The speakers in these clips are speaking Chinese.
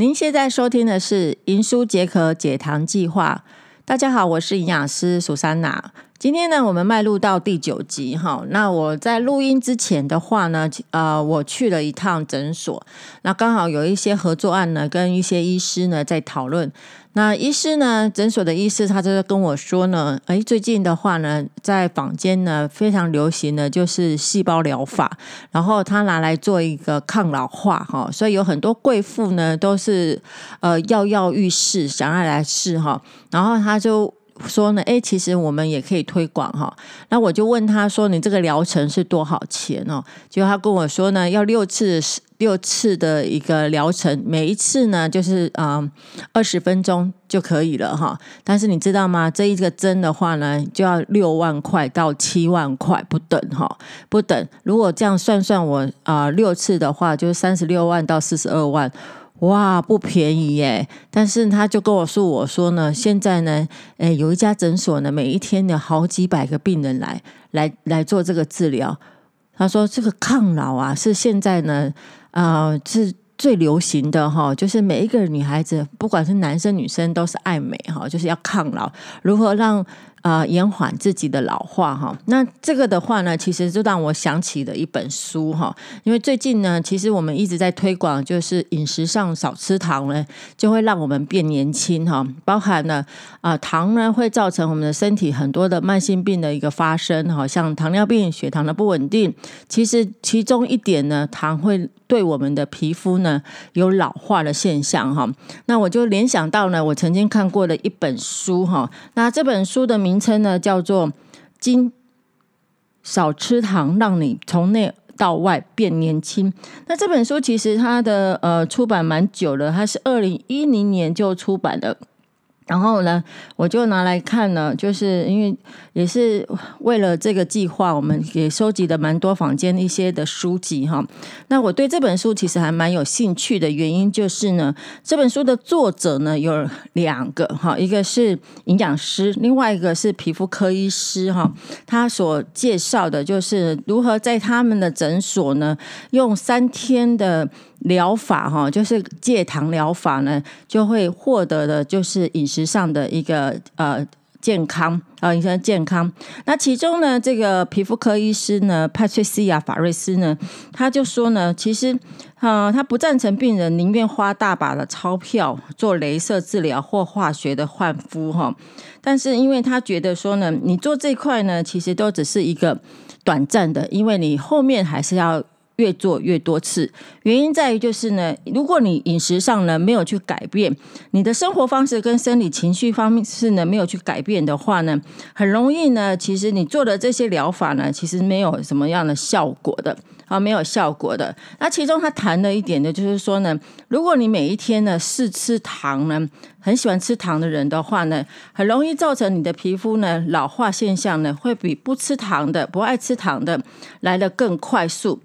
您现在收听的是《银书解渴解糖计划》。大家好，我是营养师苏珊娜。今天呢，我们迈入到第九集哈。那我在录音之前的话呢，呃，我去了一趟诊所，那刚好有一些合作案呢，跟一些医师呢在讨论。那医师呢，诊所的医师他就是跟我说呢，哎，最近的话呢，在坊间呢非常流行的就是细胞疗法，然后他拿来做一个抗老化哈，所以有很多贵妇呢都是呃跃跃欲试，想要来试哈，然后他就。说呢，哎，其实我们也可以推广哈。那我就问他说：“你这个疗程是多少钱哦？”结果他跟我说呢，要六次六次的一个疗程，每一次呢就是啊二十分钟就可以了哈。但是你知道吗？这一个针的话呢，就要六万块到七万块不等哈，不等。如果这样算算，我啊六次的话，就是三十六万到四十二万。哇，不便宜耶！但是他就跟我说：“我说呢，现在呢，诶，有一家诊所呢，每一天有好几百个病人来来来做这个治疗。他说这个抗老啊，是现在呢，啊，是最流行的哈，就是每一个女孩子，不管是男生女生，都是爱美哈，就是要抗老，如何让。”啊，延缓自己的老化哈。那这个的话呢，其实就让我想起了一本书哈。因为最近呢，其实我们一直在推广，就是饮食上少吃糖呢，就会让我们变年轻哈。包含了啊，糖呢会造成我们的身体很多的慢性病的一个发生哈，像糖尿病、血糖的不稳定。其实其中一点呢，糖会对我们的皮肤呢有老化的现象哈。那我就联想到呢，我曾经看过的一本书哈。那这本书的名。名称呢叫做“金少吃糖，让你从内到外变年轻”。那这本书其实它的呃出版蛮久了，它是二零一零年就出版的。然后呢，我就拿来看呢，就是因为也是为了这个计划，我们也收集了蛮多坊间一些的书籍哈。那我对这本书其实还蛮有兴趣的原因就是呢，这本书的作者呢有两个哈，一个是营养师，另外一个是皮肤科医师哈。他所介绍的就是如何在他们的诊所呢，用三天的。疗法哈，就是戒糖疗法呢，就会获得的就是饮食上的一个呃健康啊，饮食健康。那其中呢，这个皮肤科医师呢，帕翠西亚法瑞斯呢，他就说呢，其实啊，他不赞成病人宁愿花大把的钞票做镭射治疗或化学的焕肤哈，但是因为他觉得说呢，你做这块呢，其实都只是一个短暂的，因为你后面还是要。越做越多次，原因在于就是呢，如果你饮食上呢没有去改变，你的生活方式跟生理情绪方面是呢没有去改变的话呢，很容易呢，其实你做的这些疗法呢，其实没有什么样的效果的啊，没有效果的。那其中他谈了一点呢，就是说呢，如果你每一天呢试吃糖呢，很喜欢吃糖的人的话呢，很容易造成你的皮肤呢老化现象呢，会比不吃糖的、不爱吃糖的来的更快速。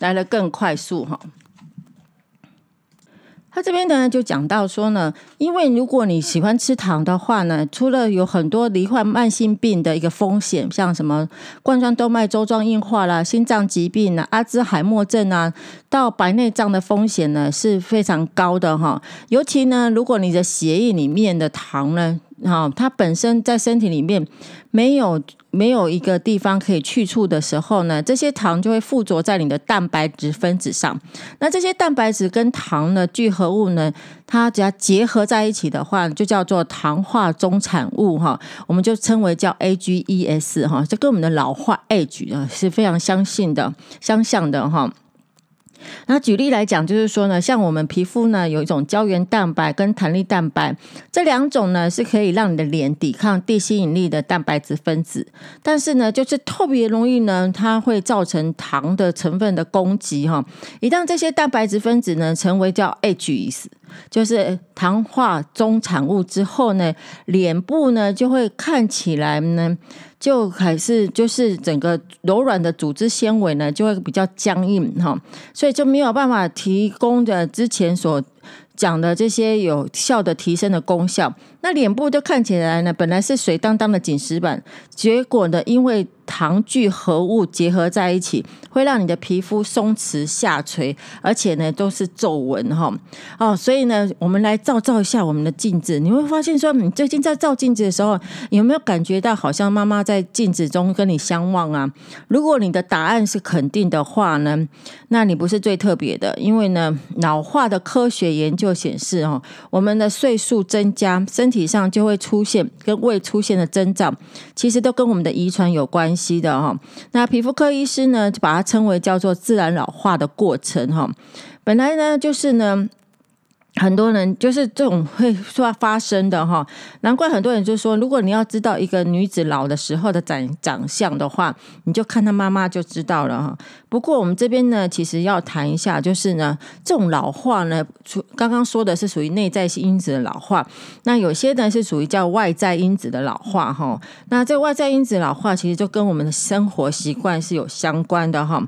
来的更快速哈，他这边呢就讲到说呢，因为如果你喜欢吃糖的话呢，除了有很多罹患慢性病的一个风险，像什么冠状动脉粥状硬化啦、心脏疾病啊、阿兹海默症啊，到白内障的风险呢是非常高的哈。尤其呢，如果你的血液里面的糖呢，哈，它本身在身体里面没有。没有一个地方可以去处的时候呢，这些糖就会附着在你的蛋白质分子上。那这些蛋白质跟糖的聚合物呢，它只要结合在一起的话，就叫做糖化中产物哈，我们就称为叫 AGEs 哈，这跟我们的老化 age 啊是非常相信的、相像的哈。那举例来讲，就是说呢，像我们皮肤呢，有一种胶原蛋白跟弹力蛋白，这两种呢是可以让你的脸抵抗地心引力的蛋白质分子，但是呢，就是特别容易呢，它会造成糖的成分的攻击哈。一旦这些蛋白质分子呢成为叫 H E。就是糖化中产物之后呢，脸部呢就会看起来呢，就还是就是整个柔软的组织纤维呢就会比较僵硬哈，所以就没有办法提供的之前所讲的这些有效的提升的功效。那脸部就看起来呢，本来是水当当的紧实板，结果呢，因为糖聚合物结合在一起，会让你的皮肤松弛下垂，而且呢都是皱纹哈。哦，所以呢，我们来照照一下我们的镜子，你会发现说，你最近在照镜子的时候，有没有感觉到好像妈妈在镜子中跟你相望啊？如果你的答案是肯定的话呢，那你不是最特别的，因为呢，老化的科学研究显示哦，我们的岁数增加，身体上就会出现跟未出现的征兆，其实都跟我们的遗传有关系的哈。那皮肤科医师呢，就把它称为叫做自然老化的过程哈。本来呢，就是呢。很多人就是这种会说发生的哈，难怪很多人就说，如果你要知道一个女子老的时候的长长相的话，你就看她妈妈就知道了哈。不过我们这边呢，其实要谈一下，就是呢，这种老化呢，刚刚说的是属于内在因子的老化，那有些呢是属于叫外在因子的老化哈。那这外在因子老化，其实就跟我们的生活习惯是有相关的哈。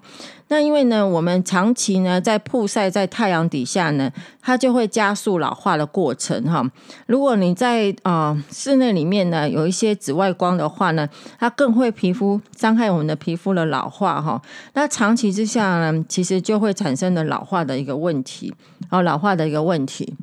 那因为呢，我们长期呢在曝晒在太阳底下呢，它就会加速老化的过程哈。如果你在啊室内里面呢有一些紫外光的话呢，它更会皮肤伤害我们的皮肤的老化哈。那长期之下呢，其实就会产生的老化的一个问题，哦，老化的一个问题。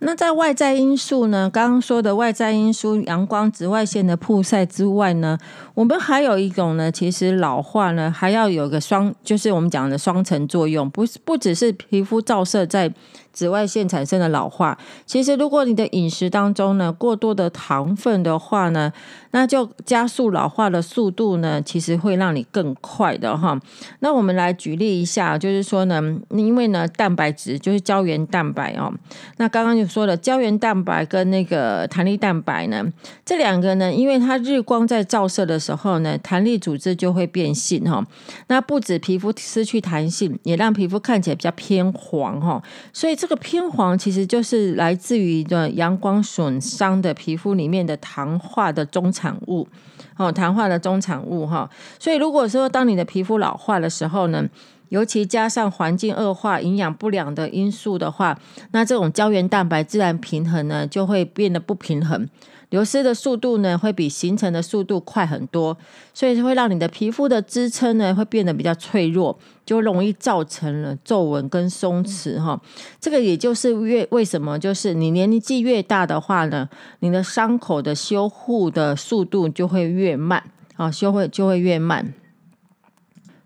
那在外在因素呢？刚刚说的外在因素，阳光、紫外线的曝晒之外呢，我们还有一种呢，其实老化呢，还要有个双，就是我们讲的双层作用，不是不只是皮肤照射在。紫外线产生的老化，其实如果你的饮食当中呢过多的糖分的话呢，那就加速老化的速度呢，其实会让你更快的哈。那我们来举例一下，就是说呢，因为呢蛋白质就是胶原蛋白哦，那刚刚就说了胶原蛋白跟那个弹力蛋白呢，这两个呢，因为它日光在照射的时候呢，弹力组织就会变性哈。那不止皮肤失去弹性，也让皮肤看起来比较偏黄哈，所以。这这个偏黄其实就是来自于的阳光损伤的皮肤里面的糖化的中产物，哦，糖化的中产物哈。所以如果说当你的皮肤老化的时候呢，尤其加上环境恶化、营养不良的因素的话，那这种胶原蛋白自然平衡呢就会变得不平衡。流失的速度呢，会比形成的速度快很多，所以会让你的皮肤的支撑呢，会变得比较脆弱，就容易造成了皱纹跟松弛哈。这个也就是越为什么，就是你年纪越大的话呢，你的伤口的修护的速度就会越慢啊，修会就会越慢。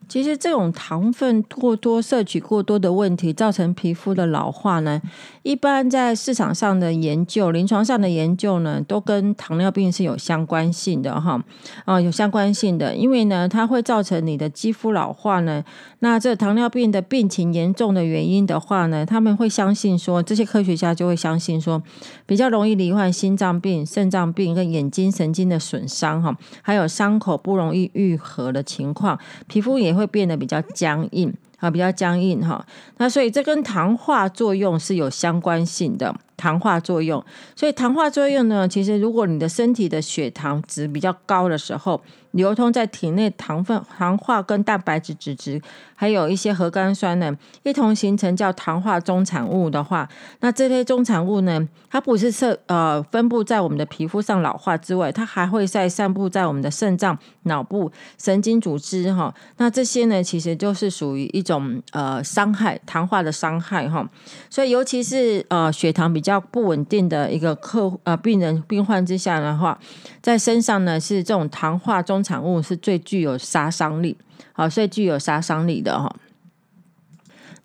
其实这种糖分过多、摄取过多的问题，造成皮肤的老化呢，一般在市场上的研究、临床上的研究呢，都跟糖尿病是有相关性的哈啊，有相关性的，因为呢，它会造成你的肌肤老化呢。那这糖尿病的病情严重的原因的话呢，他们会相信说，这些科学家就会相信说，比较容易罹患心脏病、肾脏病跟眼睛神经的损伤哈，还有伤口不容易愈合的情况，皮肤也会变得比较僵硬啊，比较僵硬哈。那所以这跟糖化作用是有相关性的。糖化作用，所以糖化作用呢，其实如果你的身体的血糖值比较高的时候，流通在体内糖分、糖化跟蛋白质脂质，还有一些核苷酸呢，一同形成叫糖化中产物的话，那这些中产物呢，它不是设呃分布在我们的皮肤上老化之外，它还会在散布在我们的肾脏、脑部、神经组织哈。那这些呢，其实就是属于一种呃伤害，糖化的伤害哈。所以尤其是呃血糖比较不稳定的一个客呃病人病患之下的话，在身上呢是这种糖化中产物是最具有杀伤力，好，最具有杀伤力的哈。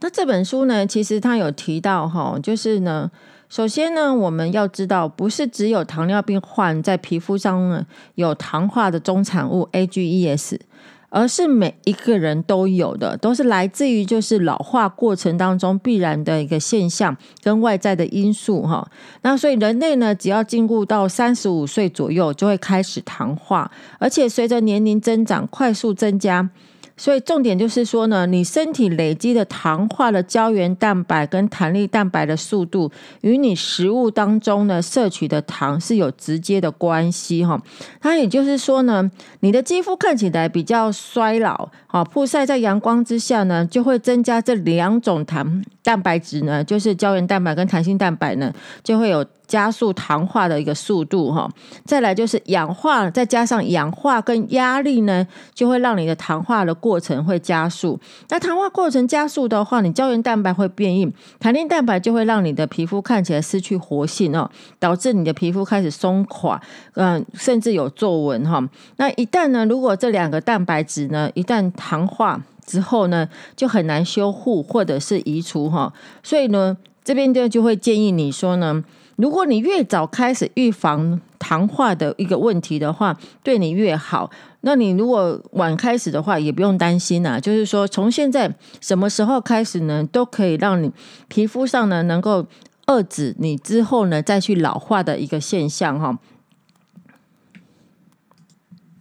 那这本书呢，其实它有提到哈，就是呢，首先呢，我们要知道，不是只有糖尿病患在皮肤上呢有糖化的中产物 AGEs。而是每一个人都有的，都是来自于就是老化过程当中必然的一个现象跟外在的因素哈。那所以人类呢，只要进入到三十五岁左右，就会开始糖化，而且随着年龄增长快速增加。所以重点就是说呢，你身体累积的糖化的胶原蛋白跟弹力蛋白的速度，与你食物当中呢摄取的糖是有直接的关系哈。它也就是说呢，你的肌肤看起来比较衰老，啊，曝晒在阳光之下呢，就会增加这两种糖。蛋白质呢，就是胶原蛋白跟弹性蛋白呢，就会有加速糖化的一个速度哈。再来就是氧化，再加上氧化跟压力呢，就会让你的糖化的过程会加速。那糖化过程加速的话，你胶原蛋白会变硬，弹性蛋白就会让你的皮肤看起来失去活性哦，导致你的皮肤开始松垮，嗯，甚至有皱纹哈。那一旦呢，如果这两个蛋白质呢，一旦糖化，之后呢，就很难修护或者是移除哈，所以呢，这边就就会建议你说呢，如果你越早开始预防糖化的一个问题的话，对你越好。那你如果晚开始的话，也不用担心啊，就是说从现在什么时候开始呢，都可以让你皮肤上呢能够遏制你之后呢再去老化的一个现象哈。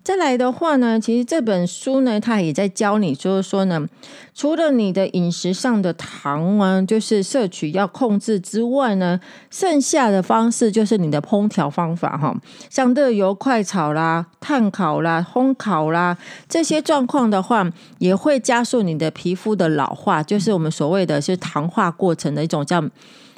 再来的话呢，其实这本书呢，它也在教你，就是说呢，除了你的饮食上的糖啊，就是摄取要控制之外呢，剩下的方式就是你的烹调方法哈，像热油快炒啦、炭烤啦、烘烤啦这些状况的话，也会加速你的皮肤的老化，就是我们所谓的是糖化过程的一种叫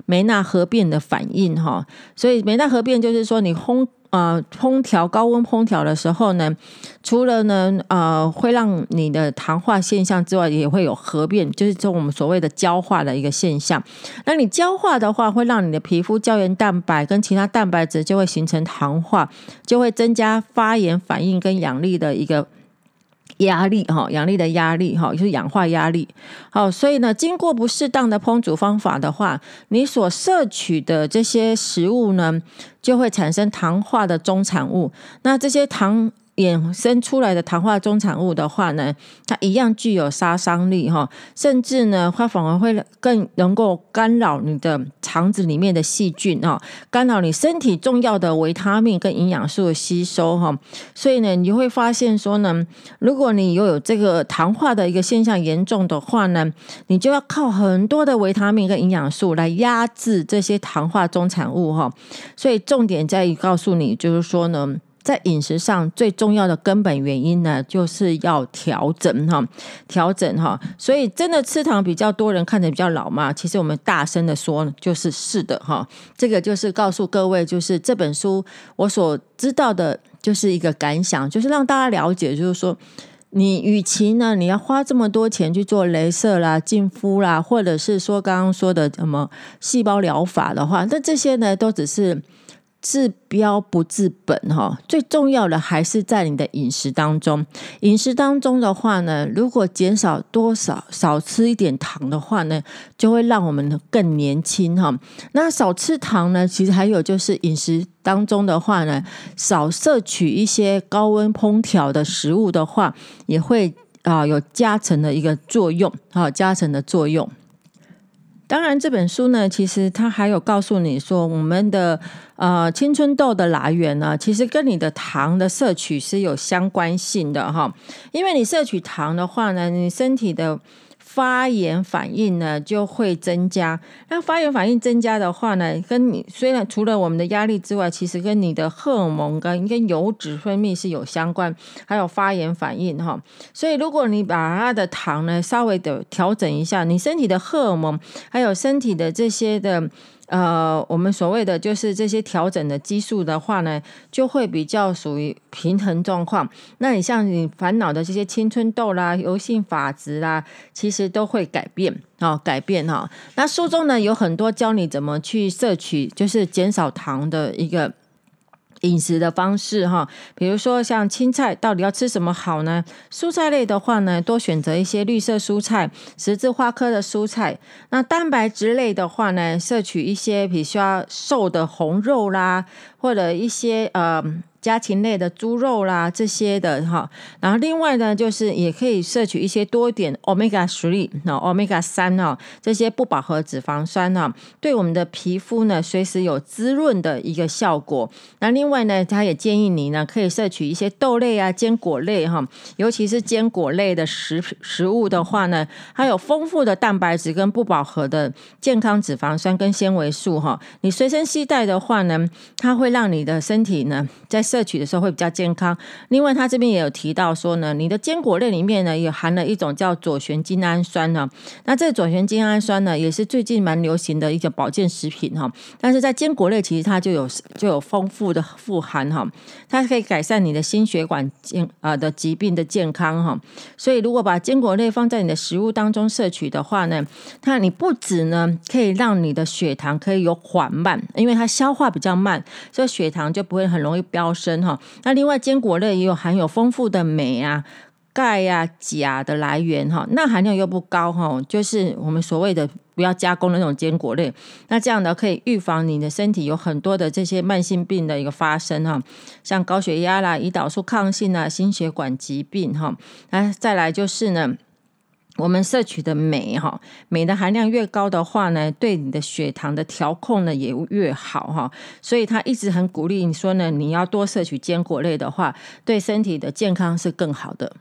梅纳合变的反应哈。所以梅纳合变就是说你烘。呃，烹调高温烹调的时候呢，除了呢，呃，会让你的糖化现象之外，也会有合变，就是说我们所谓的焦化的一个现象。那你焦化的话，会让你的皮肤胶原蛋白跟其他蛋白质就会形成糖化，就会增加发炎反应跟氧力的一个。压力哈，阳力的压力哈，就是氧化压力。好，所以呢，经过不适当的烹煮方法的话，你所摄取的这些食物呢，就会产生糖化的中产物。那这些糖。衍生出来的糖化中产物的话呢，它一样具有杀伤力哈，甚至呢，它反而会更能够干扰你的肠子里面的细菌哈，干扰你身体重要的维他命跟营养素的吸收哈。所以呢，你会发现说呢，如果你又有这个糖化的一个现象严重的话呢，你就要靠很多的维他命跟营养素来压制这些糖化中产物哈。所以重点在于告诉你，就是说呢。在饮食上最重要的根本原因呢，就是要调整哈，调整哈。所以真的吃糖比较多人看着比较老嘛？其实我们大声的说，就是是的哈。这个就是告诉各位，就是这本书我所知道的，就是一个感想，就是让大家了解，就是说，你与其呢，你要花这么多钱去做镭射啦、净肤啦，或者是说刚刚说的什么细胞疗法的话，那这些呢，都只是。治标不治本，哈，最重要的还是在你的饮食当中。饮食当中的话呢，如果减少多少少吃一点糖的话呢，就会让我们更年轻，哈。那少吃糖呢，其实还有就是饮食当中的话呢，少摄取一些高温烹调的食物的话，也会啊有加成的一个作用，哈，加成的作用。当然，这本书呢，其实它还有告诉你说，我们的呃青春痘的来源呢，其实跟你的糖的摄取是有相关性的哈。因为你摄取糖的话呢，你身体的。发炎反应呢就会增加，那发炎反应增加的话呢，跟你虽然除了我们的压力之外，其实跟你的荷尔蒙跟跟油脂分泌是有相关，还有发炎反应哈。所以如果你把它的糖呢稍微的调整一下，你身体的荷尔蒙还有身体的这些的。呃，我们所谓的就是这些调整的激素的话呢，就会比较属于平衡状况。那你像你烦恼的这些青春痘啦、油性发质啦，其实都会改变哦，改变哈。那书中呢有很多教你怎么去摄取，就是减少糖的一个。饮食的方式哈，比如说像青菜，到底要吃什么好呢？蔬菜类的话呢，多选择一些绿色蔬菜、十字花科的蔬菜。那蛋白质类的话呢，摄取一些比较瘦的红肉啦，或者一些呃。家禽类的猪肉啦，这些的哈，然后另外呢，就是也可以摄取一些多一点 omega three 那 omega 三哈，这些不饱和脂肪酸哈，对我们的皮肤呢，随时有滋润的一个效果。那另外呢，他也建议你呢，可以摄取一些豆类啊、坚果类哈，尤其是坚果类的食食物的话呢，它有丰富的蛋白质跟不饱和的健康脂肪酸跟纤维素哈。你随身携带的话呢，它会让你的身体呢，在摄取的时候会比较健康。另外，他这边也有提到说呢，你的坚果类里面呢也含了一种叫左旋精氨酸呢。那这左旋精氨酸呢，也是最近蛮流行的一个保健食品哈。但是在坚果类其实它就有就有丰富的富含哈，它可以改善你的心血管健啊的疾病的健康哈。所以如果把坚果类放在你的食物当中摄取的话呢，它你不止呢可以让你的血糖可以有缓慢，因为它消化比较慢，所以血糖就不会很容易飙升哈。那另外坚果类也有含有丰富的镁啊、钙呀、钾的来源哈，钠含量又不高哈，就是我们所谓的不要加工的那种坚果类。那这样呢可以预防你的身体有很多的这些慢性病的一个发生哈，像高血压啦、胰岛素抗性啊、心血管疾病哈。那再来就是呢。我们摄取的镁哈，镁的含量越高的话呢，对你的血糖的调控呢也越好哈。所以他一直很鼓励你说呢，你要多摄取坚果类的话，对身体的健康是更好的。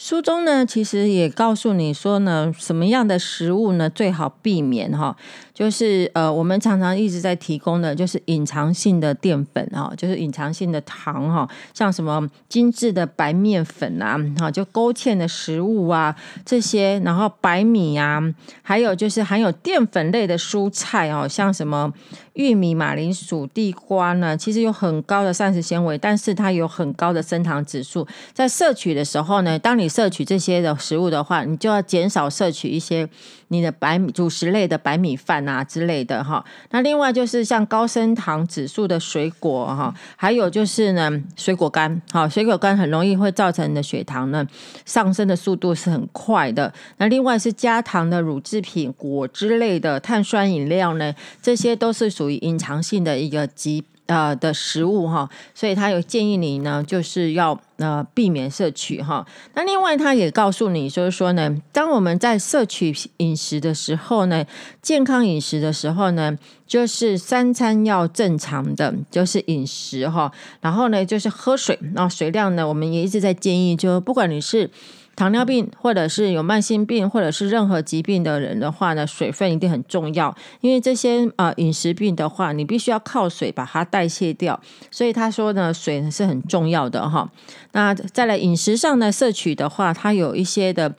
书中呢，其实也告诉你说呢，什么样的食物呢最好避免哈，就是呃，我们常常一直在提供的，就是隐藏性的淀粉哈，就是隐藏性的糖哈，像什么精致的白面粉啊，哈，就勾芡的食物啊这些，然后白米啊，还有就是含有淀粉类的蔬菜哦，像什么。玉米、马铃薯、地瓜呢，其实有很高的膳食纤维，但是它有很高的升糖指数。在摄取的时候呢，当你摄取这些的食物的话，你就要减少摄取一些你的白米主食类的白米饭啊之类的哈。那另外就是像高升糖指数的水果哈，还有就是呢水果干，哈，水果干很容易会造成你的血糖呢上升的速度是很快的。那另外是加糖的乳制品、果汁类的碳酸饮料呢，这些都是属于。隐藏性的一个疾呃的食物哈，所以他有建议你呢，就是要呃避免摄取哈。那另外他也告诉你，就是说呢，当我们在摄取饮食的时候呢，健康饮食的时候呢，就是三餐要正常的，就是饮食哈。然后呢，就是喝水，那水量呢，我们也一直在建议，就不管你是。糖尿病，或者是有慢性病，或者是任何疾病的人的话呢，水分一定很重要。因为这些呃饮食病的话，你必须要靠水把它代谢掉。所以他说呢，水是很重要的哈。那再来饮食上呢，摄取的话，它有一些的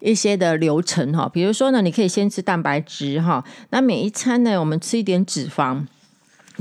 一些的流程哈。比如说呢，你可以先吃蛋白质哈。那每一餐呢，我们吃一点脂肪。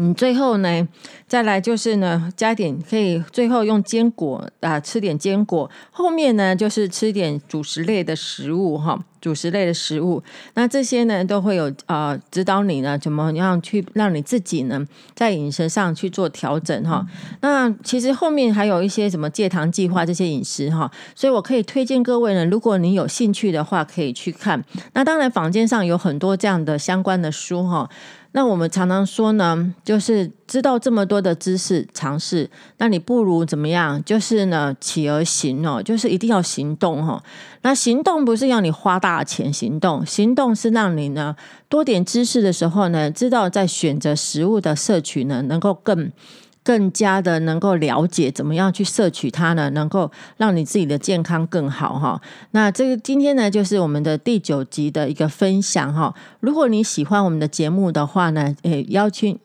嗯最后呢，再来就是呢，加点可以最后用坚果啊，吃点坚果。后面呢，就是吃点主食类的食物哈，主食类的食物。那这些呢，都会有啊，指导你呢，怎么样去让你自己呢，在饮食上去做调整哈。那其实后面还有一些什么戒糖计划这些饮食哈，所以我可以推荐各位呢，如果你有兴趣的话，可以去看。那当然，坊间上有很多这样的相关的书哈。那我们常常说呢，就是知道这么多的知识尝试，那你不如怎么样？就是呢，起而行哦，就是一定要行动哦。那行动不是要你花大钱行动，行动是让你呢多点知识的时候呢，知道在选择食物的摄取呢，能够更。更加的能够了解怎么样去摄取它呢？能够让你自己的健康更好哈。那这个今天呢，就是我们的第九集的一个分享哈。如果你喜欢我们的节目的话呢，诶，邀请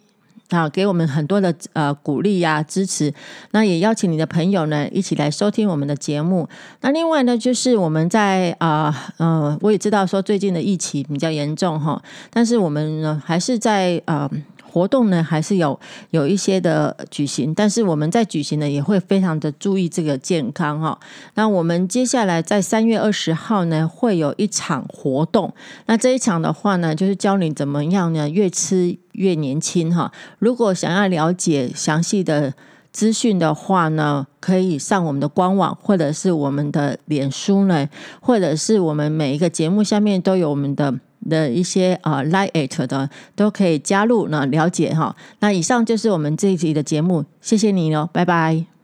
啊给我们很多的呃鼓励呀支持。那也邀请你的朋友呢一起来收听我们的节目。那另外呢，就是我们在啊呃，我也知道说最近的疫情比较严重哈，但是我们呢还是在呃。活动呢还是有有一些的举行，但是我们在举行呢也会非常的注意这个健康哈。那我们接下来在三月二十号呢会有一场活动，那这一场的话呢就是教你怎么样呢越吃越年轻哈。如果想要了解详细的资讯的话呢，可以上我们的官网或者是我们的脸书呢，或者是我们每一个节目下面都有我们的。的一些啊，like 的都可以加入呢，了解哈。那以上就是我们这一集的节目，谢谢你哦，拜拜。